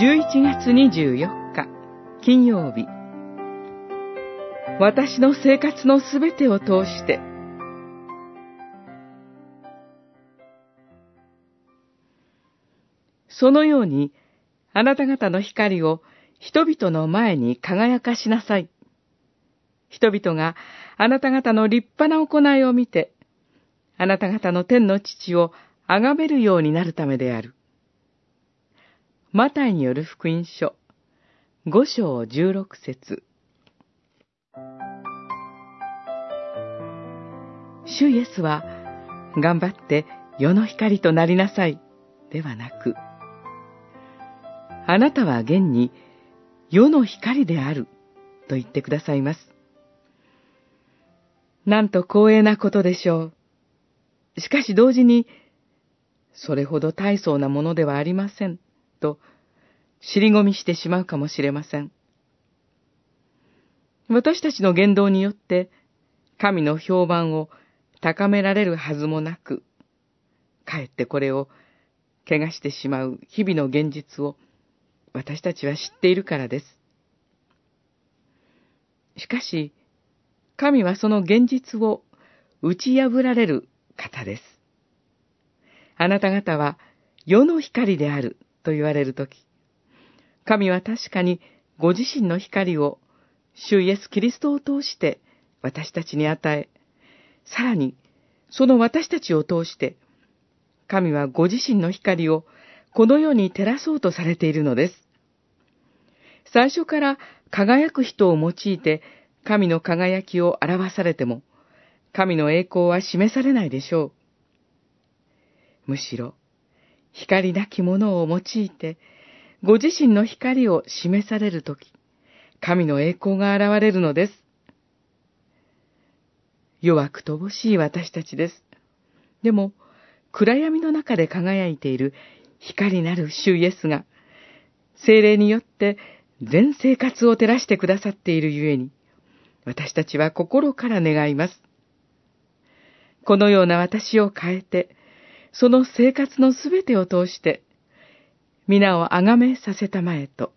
11月24日金曜日私の生活のすべてを通してそのようにあなた方の光を人々の前に輝かしなさい。人々があなた方の立派な行いを見て、あなた方の天の父を崇めるようになるためである。マタイによる福音書、五章十六節。主イエスは、頑張って世の光となりなさい、ではなく、あなたは現に世の光である、と言ってくださいます。なんと光栄なことでしょう。しかし同時に、それほど大層なものではありません、と、尻込みしてしまうかもしれません。私たちの言動によって、神の評判を高められるはずもなく、かえってこれを怪我してしまう日々の現実を私たちは知っているからです。しかし、神はその現実を打ち破られる方です。あなた方は世の光であると言われるとき、神は確かにご自身の光を主イエス・キリストを通して私たちに与え、さらにその私たちを通して、神はご自身の光をこの世に照らそうとされているのです。最初から輝く人を用いて神の輝きを表されても、神の栄光は示されないでしょう。むしろ、光なきものを用いて、ご自身の光を示されるとき、神の栄光が現れるのです。弱く乏しい私たちです。でも、暗闇の中で輝いている光なる主イエスが、精霊によって全生活を照らしてくださっているゆえに、私たちは心から願います。このような私を変えて、その生活のすべてを通して、皆をあがめさせたまえと。